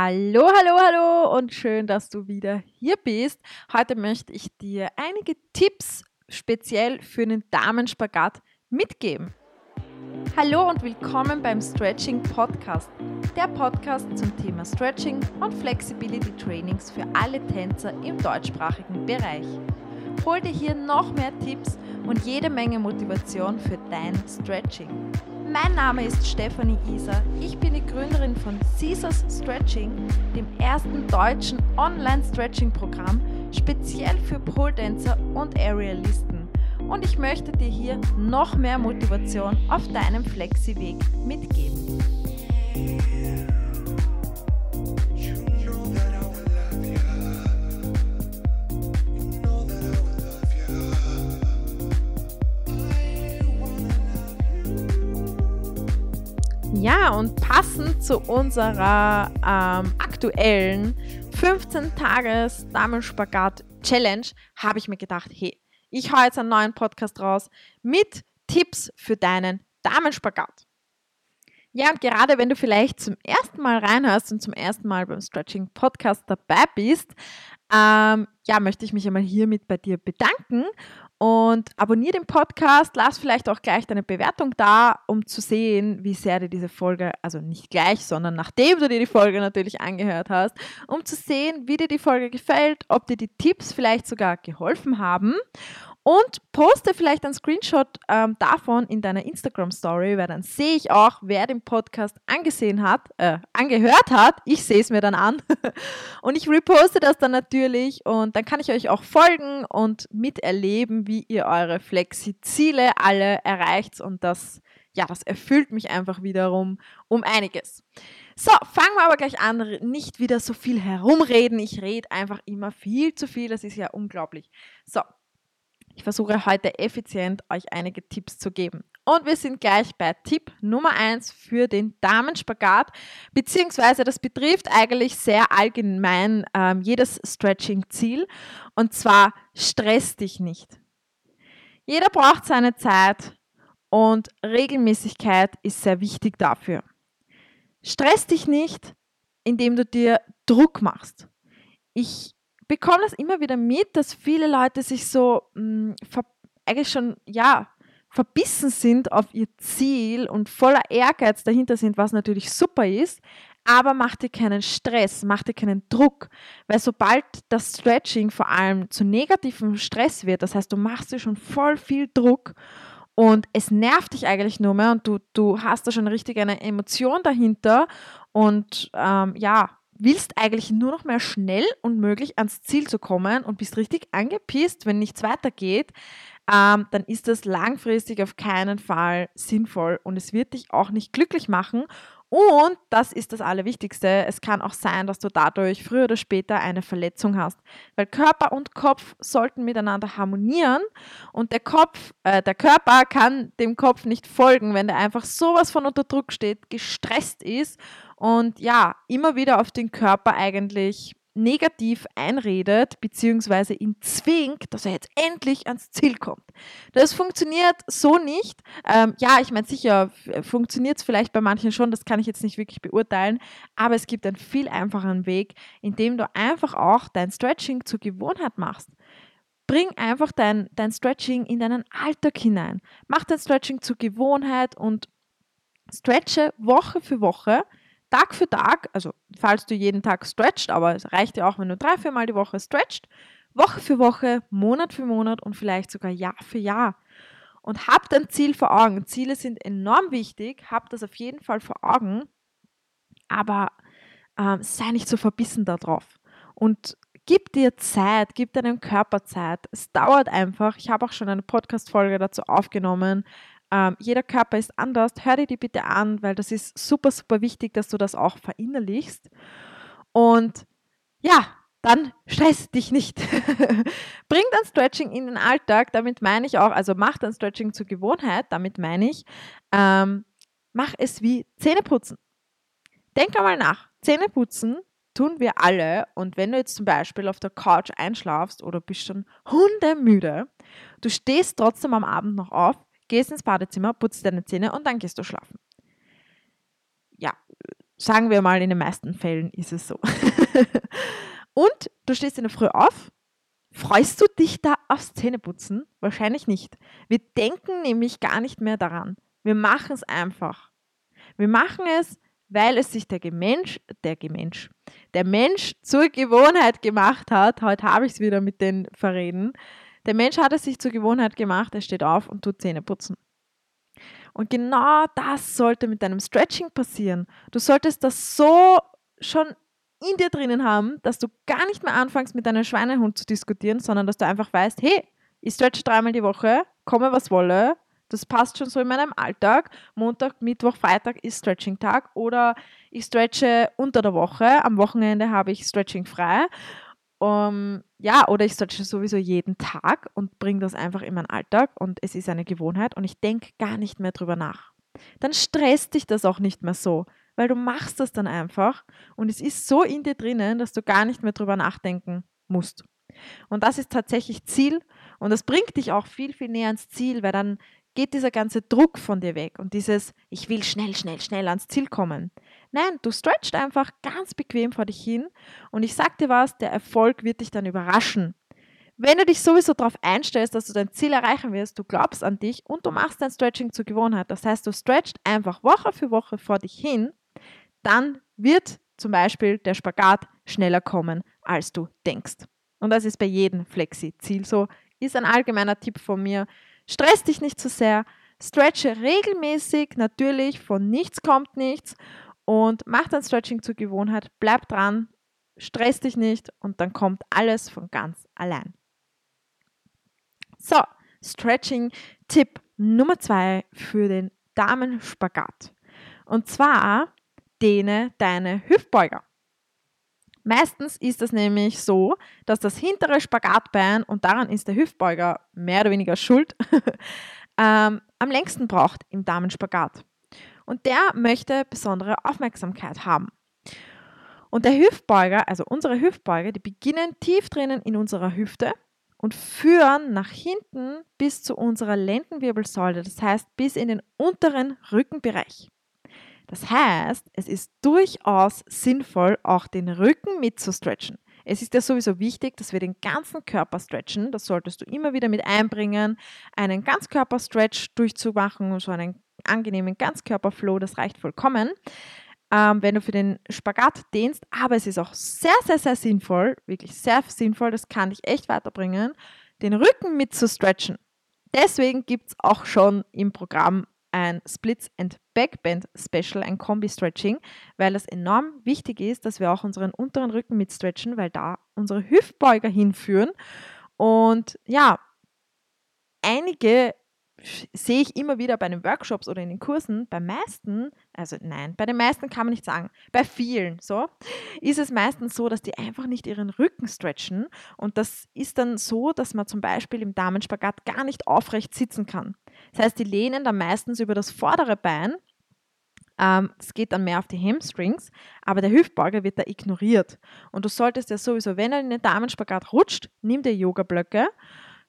Hallo, hallo, hallo und schön, dass du wieder hier bist. Heute möchte ich dir einige Tipps speziell für den Damenspagat mitgeben. Hallo und willkommen beim Stretching Podcast, der Podcast zum Thema Stretching und Flexibility Trainings für alle Tänzer im deutschsprachigen Bereich. Hol dir hier noch mehr Tipps und jede Menge Motivation für dein Stretching. Mein Name ist Stefanie Isa. Ich bin die Gründerin von Caesars Stretching, dem ersten deutschen Online-Stretching-Programm speziell für Pole Dancer und Aerialisten. Und ich möchte dir hier noch mehr Motivation auf deinem Flexi-Weg mitgeben. Ja, und passend zu unserer ähm, aktuellen 15-Tages-Damenspagat-Challenge habe ich mir gedacht, hey, ich haue jetzt einen neuen Podcast raus mit Tipps für deinen Damenspagat. Ja, und gerade wenn du vielleicht zum ersten Mal reinhörst und zum ersten Mal beim Stretching Podcast dabei bist, ähm, ja, möchte ich mich einmal hiermit bei dir bedanken und abonniere den Podcast, lass vielleicht auch gleich deine Bewertung da, um zu sehen, wie sehr dir diese Folge, also nicht gleich, sondern nachdem du dir die Folge natürlich angehört hast, um zu sehen, wie dir die Folge gefällt, ob dir die Tipps vielleicht sogar geholfen haben und poste vielleicht einen Screenshot ähm, davon in deiner Instagram-Story, weil dann sehe ich auch, wer den Podcast angesehen hat, äh, angehört hat. Ich sehe es mir dann an. und ich reposte das dann natürlich und dann kann ich euch auch folgen und miterleben, wie ihr eure Flexi-Ziele alle erreicht. Und das, ja, das erfüllt mich einfach wiederum um einiges. So, fangen wir aber gleich an, nicht wieder so viel herumreden. Ich rede einfach immer viel zu viel, das ist ja unglaublich. So, ich versuche heute effizient euch einige Tipps zu geben. Und wir sind gleich bei Tipp Nummer 1 für den Damenspagat, beziehungsweise das betrifft eigentlich sehr allgemein ähm, jedes Stretching-Ziel. Und zwar stress dich nicht. Jeder braucht seine Zeit und Regelmäßigkeit ist sehr wichtig dafür. Stress dich nicht, indem du dir Druck machst. Ich bekomme das immer wieder mit, dass viele Leute sich so mh, hm, eigentlich schon, ja, verbissen sind auf ihr Ziel und voller Ehrgeiz dahinter sind, was natürlich super ist, aber mach dir keinen Stress, mach dir keinen Druck, weil sobald das Stretching vor allem zu negativem Stress wird, das heißt, du machst dir schon voll viel Druck und es nervt dich eigentlich nur mehr und du, du hast da schon richtig eine Emotion dahinter und ähm, ja, willst eigentlich nur noch mehr schnell und möglich ans Ziel zu kommen und bist richtig angepisst, wenn nichts weitergeht, ähm, dann ist das langfristig auf keinen Fall sinnvoll und es wird dich auch nicht glücklich machen. Und das ist das Allerwichtigste. Es kann auch sein, dass du dadurch früher oder später eine Verletzung hast. Weil Körper und Kopf sollten miteinander harmonieren und der Kopf, äh, der Körper kann dem Kopf nicht folgen, wenn der einfach sowas von unter Druck steht, gestresst ist und ja, immer wieder auf den Körper eigentlich negativ einredet, beziehungsweise ihn zwingt, dass er jetzt endlich ans Ziel kommt. Das funktioniert so nicht. Ähm, ja, ich meine, sicher funktioniert es vielleicht bei manchen schon, das kann ich jetzt nicht wirklich beurteilen, aber es gibt einen viel einfacheren Weg, indem du einfach auch dein Stretching zur Gewohnheit machst. Bring einfach dein, dein Stretching in deinen Alltag hinein. Mach dein Stretching zur Gewohnheit und stretche Woche für Woche Tag für Tag, also falls du jeden Tag stretcht, aber es reicht ja auch, wenn du drei, vier Mal die Woche stretcht, Woche für Woche, Monat für Monat und vielleicht sogar Jahr für Jahr. Und hab dein Ziel vor Augen. Ziele sind enorm wichtig, hab das auf jeden Fall vor Augen, aber ähm, sei nicht so verbissen darauf. Und gib dir Zeit, gib deinem Körper Zeit. Es dauert einfach. Ich habe auch schon eine Podcast-Folge dazu aufgenommen, ähm, jeder Körper ist anders. Hör dir die bitte an, weil das ist super, super wichtig, dass du das auch verinnerlichst. Und ja, dann stress dich nicht. Bring dein Stretching in den Alltag. Damit meine ich auch, also mach dein Stretching zur Gewohnheit. Damit meine ich, ähm, mach es wie Zähneputzen. Denk einmal nach. Zähneputzen tun wir alle. Und wenn du jetzt zum Beispiel auf der Couch einschlafst oder bist schon hundemüde, du stehst trotzdem am Abend noch auf, gehst ins Badezimmer, putzt deine Zähne und dann gehst du schlafen. Ja, Sagen wir mal, in den meisten Fällen ist es so. und du stehst in der Früh auf. Freust du dich da aufs Zähneputzen? Wahrscheinlich nicht. Wir denken nämlich gar nicht mehr daran. Wir machen es einfach. Wir machen es, weil es sich der Mensch, der Mensch, der Mensch zur Gewohnheit gemacht hat. Heute habe ich es wieder mit den Verreden. Der Mensch hat es sich zur Gewohnheit gemacht, er steht auf und tut Zähne putzen. Und genau das sollte mit deinem Stretching passieren. Du solltest das so schon in dir drinnen haben, dass du gar nicht mehr anfängst, mit deinem Schweinehund zu diskutieren, sondern dass du einfach weißt, hey, ich stretche dreimal die Woche, komme was wolle, das passt schon so in meinem Alltag. Montag, Mittwoch, Freitag ist Stretching-Tag oder ich stretche unter der Woche. Am Wochenende habe ich Stretching frei. Um, ja, oder ich stretche sowieso jeden Tag und bringe das einfach in meinen Alltag und es ist eine Gewohnheit und ich denke gar nicht mehr drüber nach. Dann stresst dich das auch nicht mehr so, weil du machst das dann einfach und es ist so in dir drinnen, dass du gar nicht mehr drüber nachdenken musst. Und das ist tatsächlich Ziel und das bringt dich auch viel, viel näher ans Ziel, weil dann geht dieser ganze Druck von dir weg und dieses, ich will schnell, schnell, schnell ans Ziel kommen. Nein, du stretchst einfach ganz bequem vor dich hin und ich sag dir was, der Erfolg wird dich dann überraschen. Wenn du dich sowieso darauf einstellst, dass du dein Ziel erreichen wirst, du glaubst an dich und du machst dein Stretching zur Gewohnheit, das heißt, du stretchst einfach Woche für Woche vor dich hin, dann wird zum Beispiel der Spagat schneller kommen, als du denkst. Und das ist bei jedem Flexi-Ziel so. Ist ein allgemeiner Tipp von mir. Stress dich nicht zu sehr, stretche regelmäßig, natürlich, von nichts kommt nichts und mach dein Stretching zur Gewohnheit, bleib dran, stress dich nicht und dann kommt alles von ganz allein. So, Stretching-Tipp Nummer zwei für den Damenspagat. Und zwar dehne deine Hüftbeuger. Meistens ist es nämlich so, dass das hintere Spagatbein, und daran ist der Hüftbeuger mehr oder weniger schuld, ähm, am längsten braucht im Damenspagat. Und der möchte besondere Aufmerksamkeit haben. Und der Hüftbeuger, also unsere Hüftbeuger, die beginnen tief drinnen in unserer Hüfte und führen nach hinten bis zu unserer Lendenwirbelsäule, das heißt bis in den unteren Rückenbereich. Das heißt, es ist durchaus sinnvoll, auch den Rücken mitzustretchen. Es ist ja sowieso wichtig, dass wir den ganzen Körper stretchen. Das solltest du immer wieder mit einbringen. Einen Ganzkörperstretch durchzumachen, so einen angenehmen Ganzkörperflow, das reicht vollkommen. Ähm, wenn du für den Spagat dehnst, aber es ist auch sehr, sehr, sehr sinnvoll, wirklich sehr sinnvoll, das kann dich echt weiterbringen, den Rücken mitzustretchen. Deswegen gibt es auch schon im Programm ein Splits and Backbend Special, ein Kombi-Stretching, weil es enorm wichtig ist, dass wir auch unseren unteren Rücken mit stretchen, weil da unsere Hüftbeuger hinführen. Und ja, einige sehe ich immer wieder bei den Workshops oder in den Kursen, bei meisten, also nein, bei den meisten kann man nicht sagen, bei vielen so, ist es meistens so, dass die einfach nicht ihren Rücken stretchen und das ist dann so, dass man zum Beispiel im Damenspagat gar nicht aufrecht sitzen kann. Das heißt, die lehnen dann meistens über das vordere Bein, ähm, das geht dann mehr auf die Hamstrings, aber der Hüftbeuger wird da ignoriert und du solltest ja sowieso, wenn er in den Damenspagat rutscht, nimm dir Yoga-Blöcke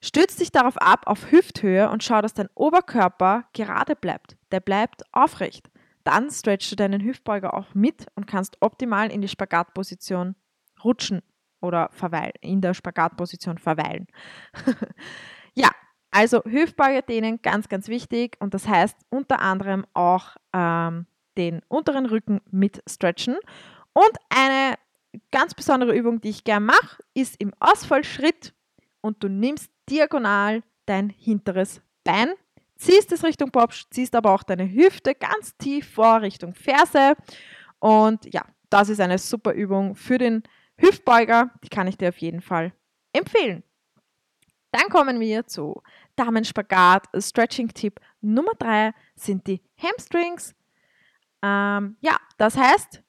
Stütz dich darauf ab auf Hüfthöhe und schau, dass dein Oberkörper gerade bleibt. Der bleibt aufrecht. Dann stretchst du deinen Hüftbeuger auch mit und kannst optimal in die Spagatposition rutschen oder verweilen, in der Spagatposition verweilen. ja, also Hüftbeuger dehnen ganz, ganz wichtig und das heißt unter anderem auch ähm, den unteren Rücken mit stretchen. Und eine ganz besondere Übung, die ich gerne mache, ist im Ausfallschritt und du nimmst diagonal dein hinteres Bein, ziehst es Richtung Popsch, ziehst aber auch deine Hüfte ganz tief vor Richtung Ferse. Und ja, das ist eine super Übung für den Hüftbeuger. Die kann ich dir auf jeden Fall empfehlen. Dann kommen wir zu Damenspagat. Stretching-Tipp Nummer drei sind die Hamstrings. Ähm, ja, das heißt,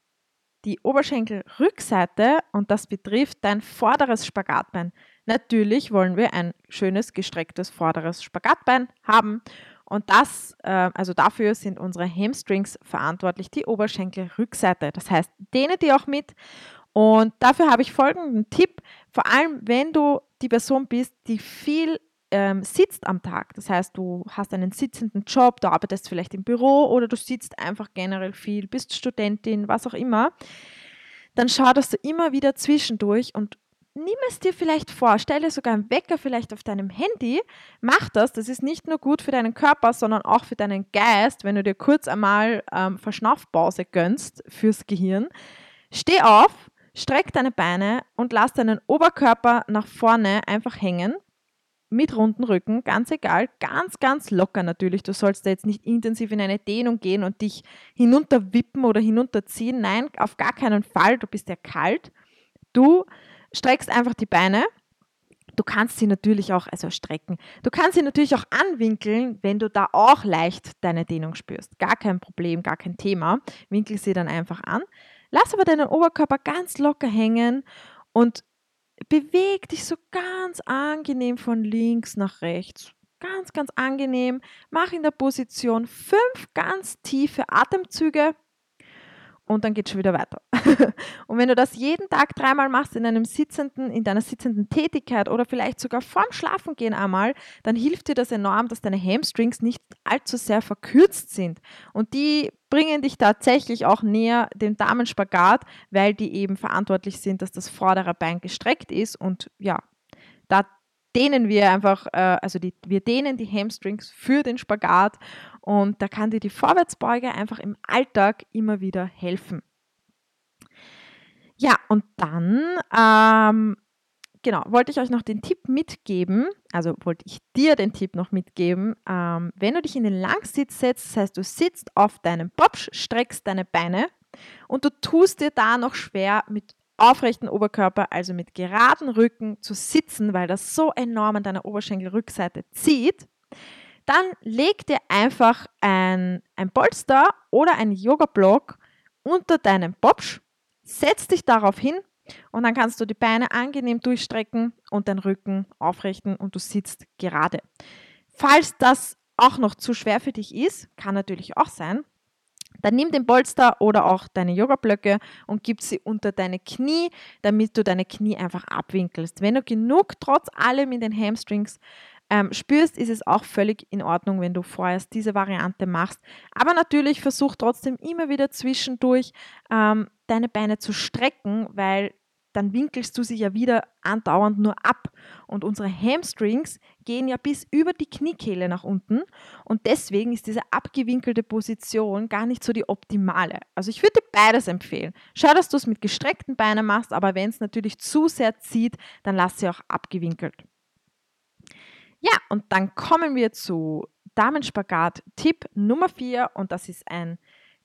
die Oberschenkelrückseite und das betrifft dein vorderes Spagatbein. Natürlich wollen wir ein schönes gestrecktes vorderes Spagatbein haben. Und das, äh, also dafür sind unsere Hamstrings verantwortlich, die Oberschenkelrückseite. Das heißt, dehne die auch mit. Und dafür habe ich folgenden Tipp, vor allem wenn du die Person bist, die viel ähm, sitzt am Tag, das heißt, du hast einen sitzenden Job, du arbeitest vielleicht im Büro oder du sitzt einfach generell viel, bist Studentin, was auch immer, dann schau, dass du immer wieder zwischendurch und nimm es dir vielleicht vor, stelle sogar einen Wecker vielleicht auf deinem Handy, mach das, das ist nicht nur gut für deinen Körper, sondern auch für deinen Geist, wenn du dir kurz einmal ähm, Verschnaufpause gönnst fürs Gehirn. Steh auf, streck deine Beine und lass deinen Oberkörper nach vorne einfach hängen mit runden Rücken, ganz egal, ganz, ganz locker natürlich. Du sollst da jetzt nicht intensiv in eine Dehnung gehen und dich hinunterwippen oder hinunterziehen. Nein, auf gar keinen Fall. Du bist ja kalt. Du streckst einfach die Beine. Du kannst sie natürlich auch, also strecken, du kannst sie natürlich auch anwinkeln, wenn du da auch leicht deine Dehnung spürst. Gar kein Problem, gar kein Thema. Winkel sie dann einfach an. Lass aber deinen Oberkörper ganz locker hängen und beweg dich so ganz angenehm von links nach rechts. Ganz, ganz angenehm. Mach in der Position fünf ganz tiefe Atemzüge und dann geht es schon wieder weiter. und wenn du das jeden Tag dreimal machst in einem sitzenden, in deiner sitzenden Tätigkeit oder vielleicht sogar vorm Schlafengehen einmal, dann hilft dir das enorm, dass deine Hamstrings nicht allzu sehr verkürzt sind. Und die bringen dich tatsächlich auch näher dem Damenspagat, weil die eben verantwortlich sind, dass das vordere Bein gestreckt ist und ja, da dehnen wir einfach, äh, also die, wir dehnen die Hamstrings für den Spagat und da kann dir die Vorwärtsbeuge einfach im Alltag immer wieder helfen. Ja, und dann, ähm, genau, wollte ich euch noch den Tipp mitgeben, also wollte ich dir den Tipp noch mitgeben, ähm, wenn du dich in den Langsitz setzt, das heißt, du sitzt auf deinem Popsch, streckst deine Beine und du tust dir da noch schwer mit aufrechten Oberkörper, also mit geraden Rücken zu sitzen, weil das so enorm an deiner Oberschenkelrückseite zieht, dann leg dir einfach ein, ein Polster oder einen Yoga-Block unter deinem Popsch, setz dich darauf hin und dann kannst du die Beine angenehm durchstrecken und den Rücken aufrichten und du sitzt gerade. Falls das auch noch zu schwer für dich ist, kann natürlich auch sein, dann nimm den Polster oder auch deine Yoga-Blöcke und gib sie unter deine Knie, damit du deine Knie einfach abwinkelst. Wenn du genug trotz allem in den Hamstrings ähm, spürst, ist es auch völlig in Ordnung, wenn du vorerst diese Variante machst. Aber natürlich versuch trotzdem immer wieder zwischendurch ähm, deine Beine zu strecken, weil dann winkelst du sie ja wieder andauernd nur ab. Und unsere Hamstrings gehen ja bis über die Kniekehle nach unten. Und deswegen ist diese abgewinkelte Position gar nicht so die optimale. Also ich würde dir beides empfehlen. Schau, dass du es mit gestreckten Beinen machst, aber wenn es natürlich zu sehr zieht, dann lass sie auch abgewinkelt. Ja, und dann kommen wir zu Damenspagat Tipp Nummer 4 und das ist ein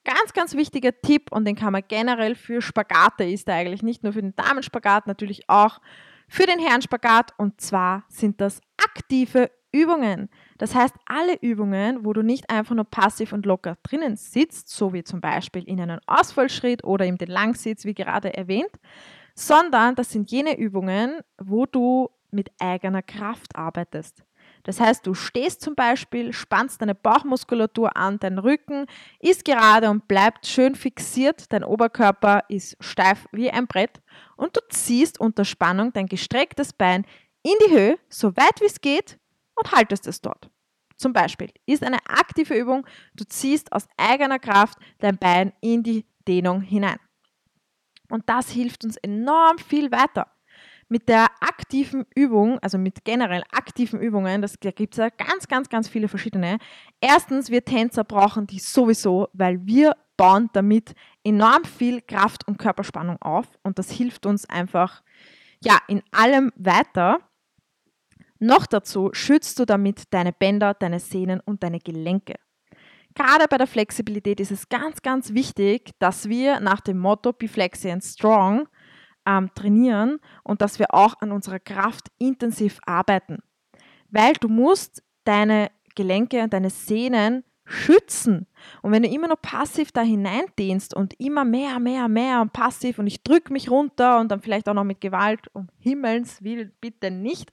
ganz, ganz wichtiger Tipp. Und den kann man generell für Spagate, ist er eigentlich nicht nur für den Damenspagat, natürlich auch für den Herrenspagat. Und zwar sind das aktive Übungen. Das heißt, alle Übungen, wo du nicht einfach nur passiv und locker drinnen sitzt, so wie zum Beispiel in einem Ausfallschritt oder in den Langsitz, wie gerade erwähnt, sondern das sind jene Übungen, wo du mit eigener Kraft arbeitest. Das heißt, du stehst zum Beispiel, spannst deine Bauchmuskulatur an, dein Rücken ist gerade und bleibt schön fixiert, dein Oberkörper ist steif wie ein Brett und du ziehst unter Spannung dein gestrecktes Bein in die Höhe, so weit wie es geht und haltest es dort. Zum Beispiel ist eine aktive Übung, du ziehst aus eigener Kraft dein Bein in die Dehnung hinein. Und das hilft uns enorm viel weiter mit der aktiven Übung, also mit generell aktiven Übungen, das, da gibt es ja ganz, ganz, ganz viele verschiedene. Erstens, wir Tänzer brauchen die sowieso, weil wir bauen damit enorm viel Kraft und Körperspannung auf und das hilft uns einfach ja, in allem weiter. Noch dazu schützt du damit deine Bänder, deine Sehnen und deine Gelenke. Gerade bei der Flexibilität ist es ganz, ganz wichtig, dass wir nach dem Motto Be Flexi and Strong ähm, trainieren und dass wir auch an unserer Kraft intensiv arbeiten. Weil du musst deine Gelenke und deine Sehnen schützen. Und wenn du immer nur passiv da hineindehnst und immer mehr, mehr, mehr und passiv und ich drücke mich runter und dann vielleicht auch noch mit Gewalt, um Himmels Willen bitte nicht,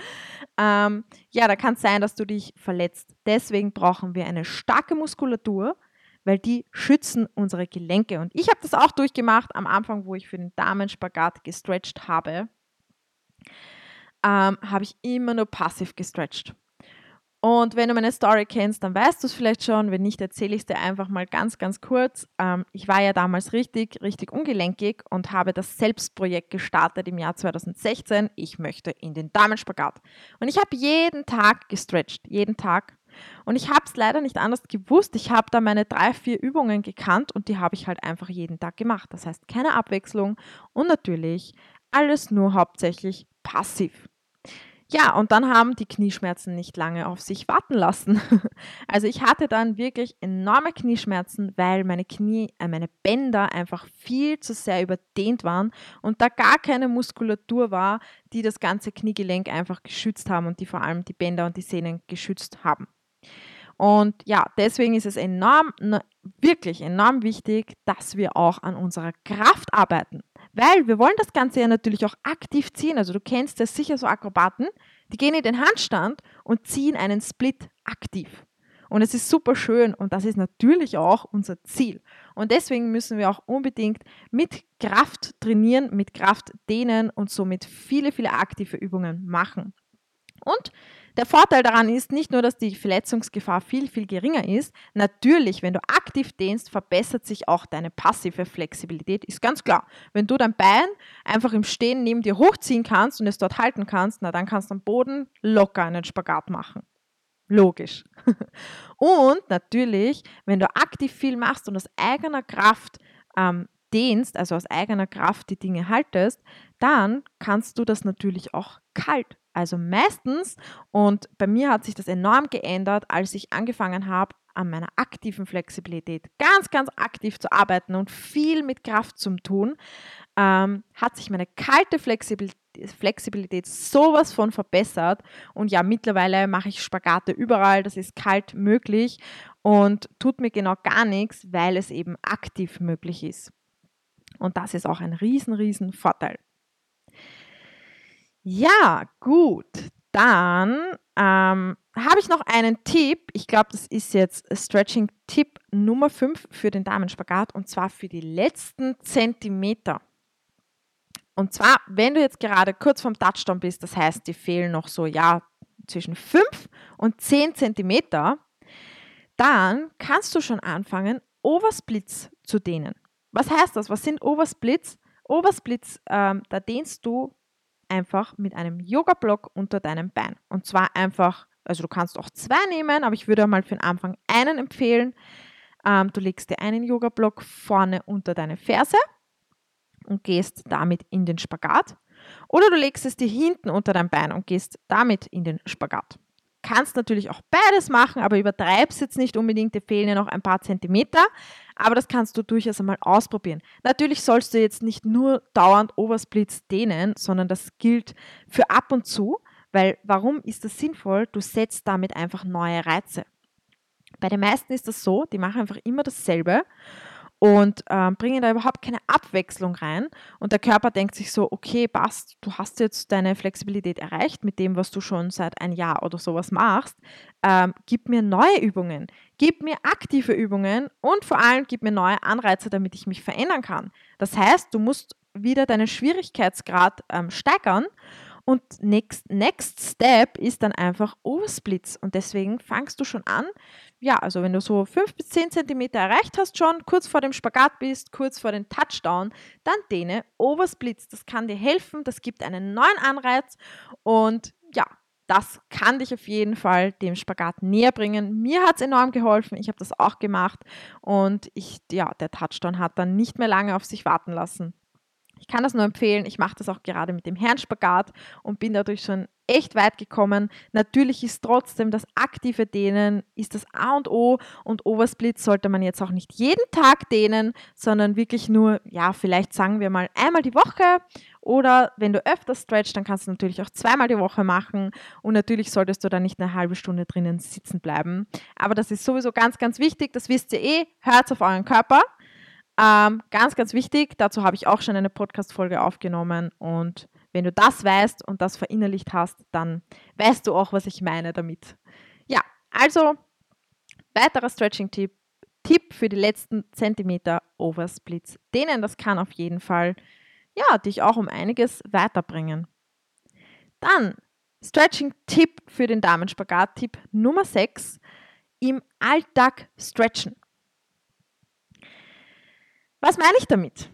ähm, ja, da kann es sein, dass du dich verletzt. Deswegen brauchen wir eine starke Muskulatur, weil die schützen unsere Gelenke. Und ich habe das auch durchgemacht am Anfang, wo ich für den Damenspagat gestretched habe. ähm, habe ich immer nur passiv gestretcht. Und wenn du meine Story kennst, dann weißt du es vielleicht schon. Wenn nicht, erzähle ich es dir einfach mal ganz, ganz kurz. Ähm, ich war ja damals richtig, richtig ungelenkig und habe das Selbstprojekt gestartet im Jahr 2016. Ich möchte in den Damenspagat. Und ich habe jeden Tag gestretcht, jeden Tag. Und ich habe es leider nicht anders gewusst. Ich habe da meine drei, vier Übungen gekannt und die habe ich halt einfach jeden Tag gemacht. Das heißt, keine Abwechslung und natürlich alles nur hauptsächlich passiv. Ja, und dann haben die Knieschmerzen nicht lange auf sich warten lassen. Also ich hatte dann wirklich enorme Knieschmerzen, weil meine Knie, äh, meine Bänder einfach viel zu sehr überdehnt waren und da gar keine Muskulatur war, die das ganze Kniegelenk einfach geschützt haben und die vor allem die Bänder und die Sehnen geschützt haben. Und ja, deswegen ist es enorm, wirklich enorm wichtig, dass wir auch an unserer Kraft arbeiten. Weil wir wollen das Ganze ja natürlich auch aktiv ziehen. Also du kennst ja sicher so Akrobaten, die gehen in den Handstand und ziehen einen Split aktiv. Und es ist super schön und das ist natürlich auch unser Ziel. Und deswegen müssen wir auch unbedingt mit Kraft trainieren, mit Kraft dehnen und somit viele, viele aktive Übungen machen. Und der Vorteil daran ist nicht nur, dass die Verletzungsgefahr viel, viel geringer ist. Natürlich, wenn du aktiv dehnst, verbessert sich auch deine passive Flexibilität. Ist ganz klar. Wenn du dein Bein einfach im Stehen neben dir hochziehen kannst und es dort halten kannst, na dann kannst du am Boden locker einen Spagat machen. Logisch. und natürlich, wenn du aktiv viel machst und aus eigener Kraft ähm, dehnst, also aus eigener Kraft die Dinge haltest, dann kannst du das natürlich auch kalt also meistens, und bei mir hat sich das enorm geändert, als ich angefangen habe, an meiner aktiven Flexibilität ganz, ganz aktiv zu arbeiten und viel mit Kraft zu tun, ähm, hat sich meine kalte Flexibilität, Flexibilität sowas von verbessert. Und ja, mittlerweile mache ich Spagate überall, das ist kalt möglich und tut mir genau gar nichts, weil es eben aktiv möglich ist. Und das ist auch ein riesen, riesen Vorteil. Ja, gut. Dann ähm, habe ich noch einen Tipp. Ich glaube, das ist jetzt Stretching-Tipp Nummer 5 für den Damenspagat und zwar für die letzten Zentimeter. Und zwar, wenn du jetzt gerade kurz vorm Touchdown bist, das heißt, dir fehlen noch so, ja, zwischen 5 und 10 Zentimeter, dann kannst du schon anfangen, Oversplits zu dehnen. Was heißt das? Was sind Oversplits? Oversplits, ähm, da dehnst du einfach mit einem Yoga-Block unter deinem Bein. Und zwar einfach, also du kannst auch zwei nehmen, aber ich würde mal für den Anfang einen empfehlen. Ähm, du legst dir einen Yoga-Block vorne unter deine Ferse und gehst damit in den Spagat. Oder du legst es dir hinten unter dein Bein und gehst damit in den Spagat kannst natürlich auch beides machen, aber übertreibst jetzt nicht unbedingt, dir fehlen ja noch ein paar Zentimeter, aber das kannst du durchaus einmal ausprobieren. Natürlich sollst du jetzt nicht nur dauernd Oversplits dehnen, sondern das gilt für ab und zu, weil warum ist das sinnvoll? Du setzt damit einfach neue Reize. Bei den meisten ist das so, die machen einfach immer dasselbe und ähm, bringen da überhaupt keine Abwechslung rein. Und der Körper denkt sich so, okay, passt, du hast jetzt deine Flexibilität erreicht mit dem, was du schon seit ein Jahr oder sowas machst. Ähm, gib mir neue Übungen, gib mir aktive Übungen und vor allem gib mir neue Anreize, damit ich mich verändern kann. Das heißt, du musst wieder deinen Schwierigkeitsgrad ähm, steigern und next, next Step ist dann einfach Oversplits. Und deswegen fangst du schon an, ja, also wenn du so 5 bis 10 Zentimeter erreicht hast schon, kurz vor dem Spagat bist, kurz vor dem Touchdown, dann dehne Oversplits. Das kann dir helfen, das gibt einen neuen Anreiz und ja, das kann dich auf jeden Fall dem Spagat näher bringen. Mir hat es enorm geholfen. Ich habe das auch gemacht und ich, ja, der Touchdown hat dann nicht mehr lange auf sich warten lassen. Ich kann das nur empfehlen. Ich mache das auch gerade mit dem Herrenspagat und bin dadurch schon echt weit gekommen. Natürlich ist trotzdem das aktive Dehnen ist das A und O und Oversplit sollte man jetzt auch nicht jeden Tag dehnen, sondern wirklich nur, ja, vielleicht sagen wir mal einmal die Woche oder wenn du öfter stretchst, dann kannst du natürlich auch zweimal die Woche machen und natürlich solltest du da nicht eine halbe Stunde drinnen sitzen bleiben. Aber das ist sowieso ganz, ganz wichtig, das wisst ihr eh, hört auf euren Körper. Ähm, ganz, ganz wichtig, dazu habe ich auch schon eine Podcast-Folge aufgenommen und wenn du das weißt und das verinnerlicht hast, dann weißt du auch, was ich meine damit. Ja, also weiterer Stretching-Tipp Tipp für die letzten Zentimeter Oversplits. Denen das kann auf jeden Fall ja, dich auch um einiges weiterbringen. Dann Stretching-Tipp für den Damenspagat, Tipp Nummer 6, im Alltag stretchen. Was meine ich damit?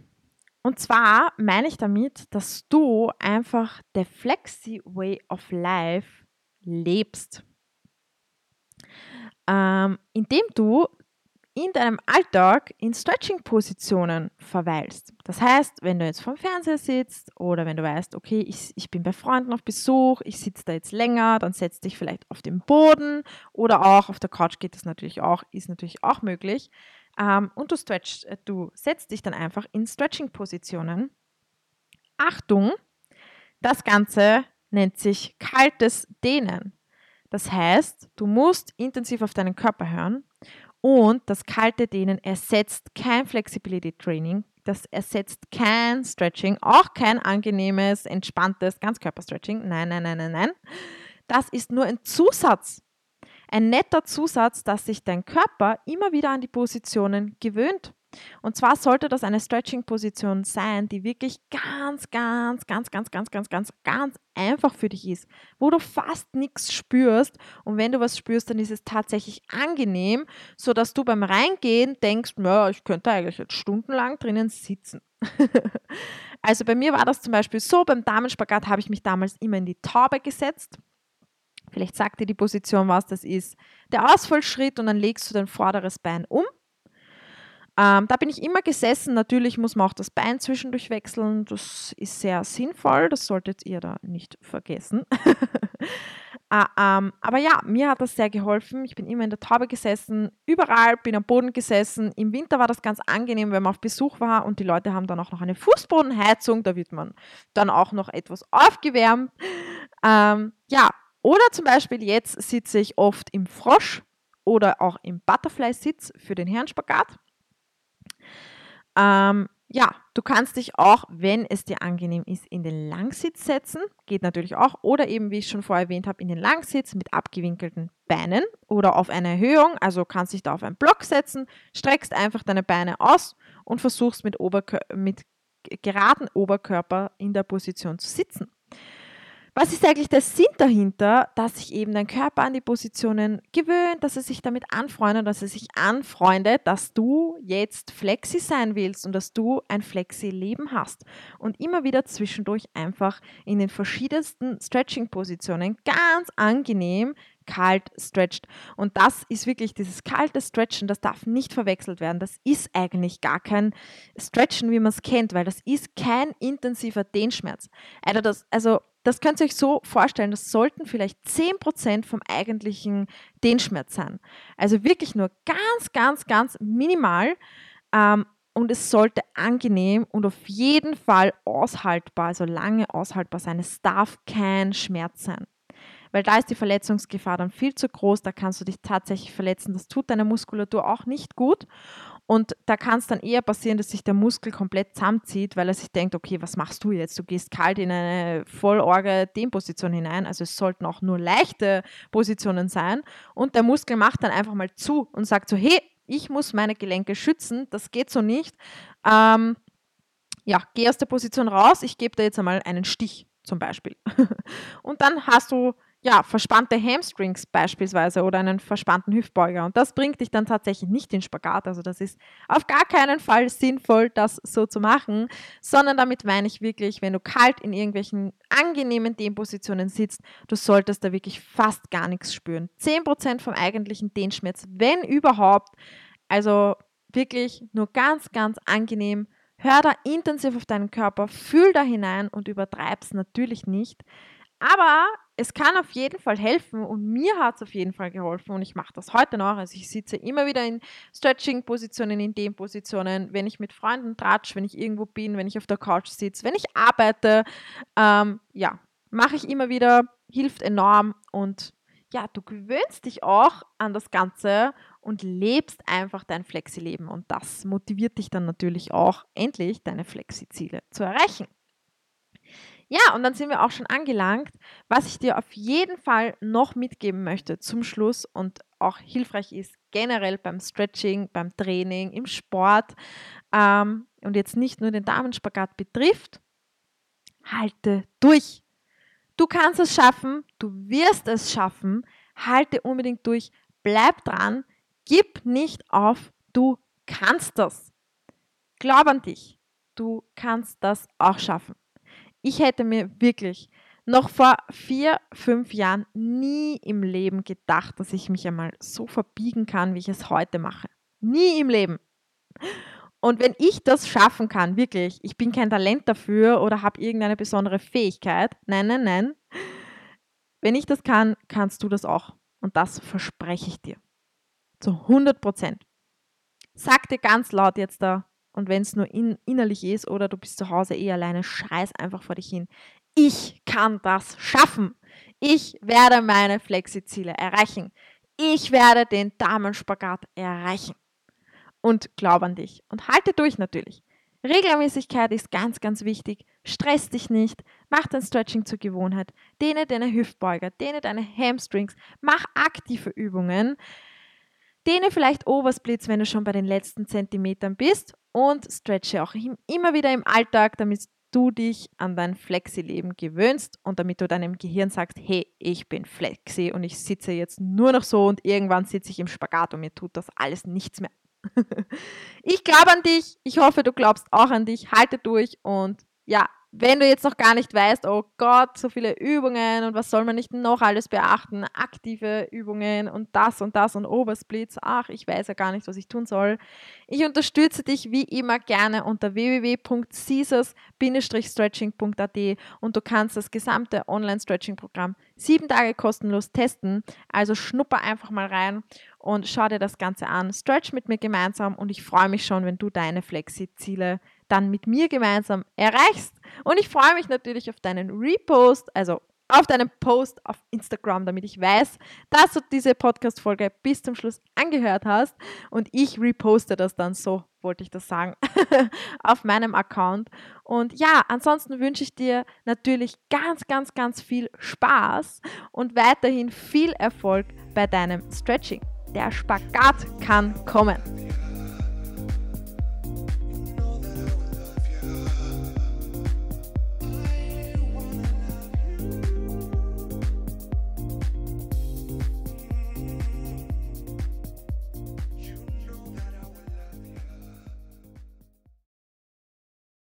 Und zwar meine ich damit, dass du einfach der Flexi Way of Life lebst. Ähm, indem du in deinem Alltag in Stretching-Positionen verweilst. Das heißt, wenn du jetzt vorm Fernseher sitzt oder wenn du weißt, okay, ich, ich bin bei Freunden auf Besuch, ich sitze da jetzt länger, dann setz dich vielleicht auf den Boden oder auch auf der Couch geht das natürlich auch, ist natürlich auch möglich. Ähm, und du stretch, äh, du setzt dich dann einfach in Stretching-Positionen. Achtung, das Ganze nennt sich kaltes Dehnen. Das heißt, du musst intensiv auf deinen Körper hören und das kalte Dehnen ersetzt kein Flexibility Training, das ersetzt kein Stretching, auch kein angenehmes, entspanntes Ganzkörperstretching. Nein, nein, nein, nein, nein. Das ist nur ein Zusatz ein netter Zusatz, dass sich dein Körper immer wieder an die Positionen gewöhnt. Und zwar sollte das eine Stretching-Position sein, die wirklich ganz, ganz, ganz, ganz, ganz, ganz, ganz, ganz einfach für dich ist, wo du fast nichts spürst. Und wenn du was spürst, dann ist es tatsächlich angenehm, sodass du beim Reingehen denkst, ja, ich könnte eigentlich jetzt stundenlang drinnen sitzen. also bei mir war das zum Beispiel so, beim Damenspagat habe ich mich damals immer in die Taube gesetzt Vielleicht sagt dir die Position was, das ist der Ausfallschritt und dann legst du dein vorderes Bein um. Ähm, da bin ich immer gesessen. Natürlich muss man auch das Bein zwischendurch wechseln. Das ist sehr sinnvoll. Das solltet ihr da nicht vergessen. äh, ähm, aber ja, mir hat das sehr geholfen. Ich bin immer in der Taube gesessen, überall, bin am Boden gesessen. Im Winter war das ganz angenehm, wenn man auf Besuch war und die Leute haben dann auch noch eine Fußbodenheizung. Da wird man dann auch noch etwas aufgewärmt. Ähm, ja, oder zum Beispiel jetzt sitze ich oft im Frosch oder auch im Butterfly-Sitz für den Herrenspagat. Ähm, ja, du kannst dich auch, wenn es dir angenehm ist, in den Langsitz setzen. Geht natürlich auch. Oder eben, wie ich schon vorher erwähnt habe, in den Langsitz mit abgewinkelten Beinen oder auf eine Erhöhung. Also kannst dich da auf einen Block setzen, streckst einfach deine Beine aus und versuchst mit, Oberkör mit geraden Oberkörper in der Position zu sitzen. Was ist eigentlich der Sinn dahinter, dass sich eben dein Körper an die Positionen gewöhnt, dass er sich damit anfreundet, dass er sich anfreundet, dass du jetzt flexi sein willst und dass du ein flexi-Leben hast und immer wieder zwischendurch einfach in den verschiedensten Stretching-Positionen ganz angenehm kalt stretcht. Und das ist wirklich dieses kalte Stretchen, das darf nicht verwechselt werden. Das ist eigentlich gar kein Stretchen, wie man es kennt, weil das ist kein intensiver Dehnschmerz. Also das, also das könnt ihr euch so vorstellen, das sollten vielleicht 10% vom eigentlichen Dehnschmerz sein. Also wirklich nur ganz, ganz, ganz minimal. Ähm, und es sollte angenehm und auf jeden Fall aushaltbar, also lange aushaltbar sein. Es darf kein Schmerz sein weil da ist die Verletzungsgefahr dann viel zu groß, da kannst du dich tatsächlich verletzen. Das tut deiner Muskulatur auch nicht gut. Und da kann es dann eher passieren, dass sich der Muskel komplett zusammenzieht, weil er sich denkt, okay, was machst du jetzt? Du gehst kalt in eine vollorge Dehnposition hinein. Also es sollten auch nur leichte Positionen sein. Und der Muskel macht dann einfach mal zu und sagt so, hey, ich muss meine Gelenke schützen, das geht so nicht. Ähm, ja, geh aus der Position raus, ich gebe dir jetzt einmal einen Stich zum Beispiel. und dann hast du ja, verspannte Hamstrings beispielsweise oder einen verspannten Hüftbeuger. Und das bringt dich dann tatsächlich nicht in Spagat. Also das ist auf gar keinen Fall sinnvoll, das so zu machen, sondern damit meine ich wirklich, wenn du kalt in irgendwelchen angenehmen Dehnpositionen sitzt, du solltest da wirklich fast gar nichts spüren. 10% vom eigentlichen Dehnschmerz, wenn überhaupt. Also wirklich nur ganz, ganz angenehm. Hör da intensiv auf deinen Körper, fühl da hinein und übertreib es natürlich nicht. Aber es kann auf jeden Fall helfen und mir hat es auf jeden Fall geholfen und ich mache das heute noch. Also ich sitze immer wieder in Stretching-Positionen, in den Positionen, wenn ich mit Freunden tratsch, wenn ich irgendwo bin, wenn ich auf der Couch sitze, wenn ich arbeite. Ähm, ja, mache ich immer wieder, hilft enorm und ja, du gewöhnst dich auch an das Ganze und lebst einfach dein Flexi-Leben und das motiviert dich dann natürlich auch, endlich deine Flexi-Ziele zu erreichen. Ja, und dann sind wir auch schon angelangt, was ich dir auf jeden Fall noch mitgeben möchte zum Schluss und auch hilfreich ist generell beim Stretching, beim Training, im Sport ähm, und jetzt nicht nur den Damenspagat betrifft. Halte durch. Du kannst es schaffen, du wirst es schaffen. Halte unbedingt durch, bleib dran, gib nicht auf, du kannst das. Glaub an dich, du kannst das auch schaffen. Ich hätte mir wirklich noch vor vier, fünf Jahren nie im Leben gedacht, dass ich mich einmal so verbiegen kann, wie ich es heute mache. Nie im Leben. Und wenn ich das schaffen kann, wirklich, ich bin kein Talent dafür oder habe irgendeine besondere Fähigkeit, nein, nein, nein, wenn ich das kann, kannst du das auch. Und das verspreche ich dir. Zu 100 Prozent. Sag dir ganz laut jetzt da, und wenn es nur in, innerlich ist oder du bist zu Hause eh alleine, schreis einfach vor dich hin. Ich kann das schaffen. Ich werde meine Flexiziele erreichen. Ich werde den Damenspagat erreichen. Und glaub an dich und halte durch natürlich. Regelmäßigkeit ist ganz, ganz wichtig. Stress dich nicht. Mach dein Stretching zur Gewohnheit. Dehne deine Hüftbeuger, dehne deine Hamstrings. Mach aktive Übungen. Dehne vielleicht Obersplits, wenn du schon bei den letzten Zentimetern bist. Und stretche auch immer wieder im Alltag, damit du dich an dein Flexi-Leben gewöhnst und damit du deinem Gehirn sagst, hey, ich bin Flexi und ich sitze jetzt nur noch so und irgendwann sitze ich im Spagat und mir tut das alles nichts mehr. ich glaube an dich, ich hoffe, du glaubst auch an dich, halte durch und ja, wenn du jetzt noch gar nicht weißt, oh Gott, so viele Übungen und was soll man nicht noch alles beachten, aktive Übungen und das und das und Obersplits, ach, ich weiß ja gar nicht, was ich tun soll. Ich unterstütze dich wie immer gerne unter www.caesars-stretching.at und du kannst das gesamte Online-Stretching-Programm sieben Tage kostenlos testen. Also schnupper einfach mal rein und schau dir das Ganze an. Stretch mit mir gemeinsam und ich freue mich schon, wenn du deine Flexi-Ziele dann mit mir gemeinsam erreichst. Und ich freue mich natürlich auf deinen Repost, also auf deinen Post auf Instagram, damit ich weiß, dass du diese Podcast-Folge bis zum Schluss angehört hast. Und ich reposte das dann so, wollte ich das sagen, auf meinem Account. Und ja, ansonsten wünsche ich dir natürlich ganz, ganz, ganz viel Spaß und weiterhin viel Erfolg bei deinem Stretching. Der Spagat kann kommen.